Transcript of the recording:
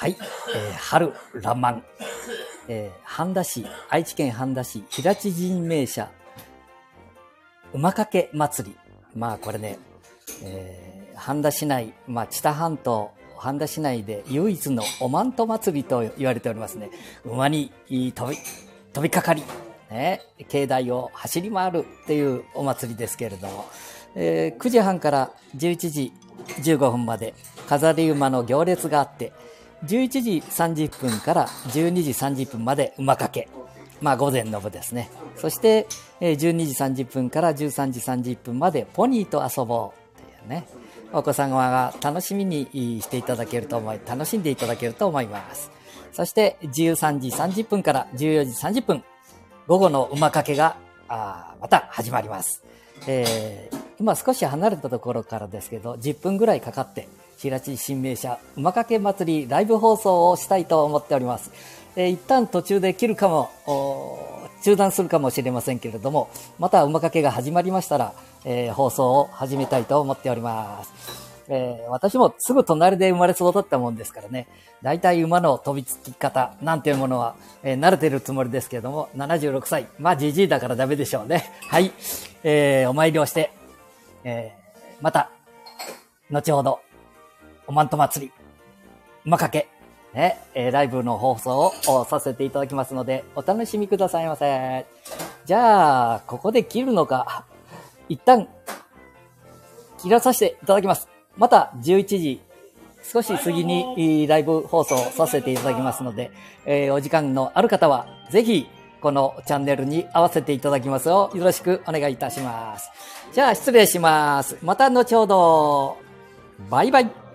はい、えー、春らんまん、えー、半田市、愛知県半田市、平地神明社、馬掛け祭り。まあこれね、えー、半田市内、まあ知多半島、半田市内で唯一のおまんと祭りと言われておりますね。馬に飛び、飛びかかり、ね、境内を走り回るっていうお祭りですけれども、えー、9時半から11時15分まで飾り馬の行列があって、11時30分から12時30分まで馬掛け。まあ午前の部ですね。そして、12時30分から13時30分までポニーと遊ぼうっていうね。お子様が楽しみにしていただけると思い、楽しんでいただけると思います。そして13時30分から14時30分、午後の馬掛けが、また始まります。えー、今少し離れたところからですけど、10分ぐらいかかって、平地新名車馬掛け祭りライブ放送をしたいと思っております。えー、一旦途中で切るかも、中断するかもしれませんけれども、また馬掛けが始まりましたら、えー、放送を始めたいと思っております。えー、私もすぐ隣で生まれ育ったもんですからね、大体馬の飛びつき方なんていうものは、えー、慣れてるつもりですけれども、76歳。まあ、じじいだからダメでしょうね。はい。えー、お参りをして、えー、また、後ほど、おまんと祭り、馬かけ、ね、えー、ライブの放送をさせていただきますので、お楽しみくださいませ。じゃあ、ここで切るのか、一旦、切らさせていただきます。また11時少し過ぎにライブ放送させていただきますので、えー、お時間のある方はぜひこのチャンネルに合わせていただきますようよろしくお願いいたします。じゃあ失礼します。また後ほど。バイバイ。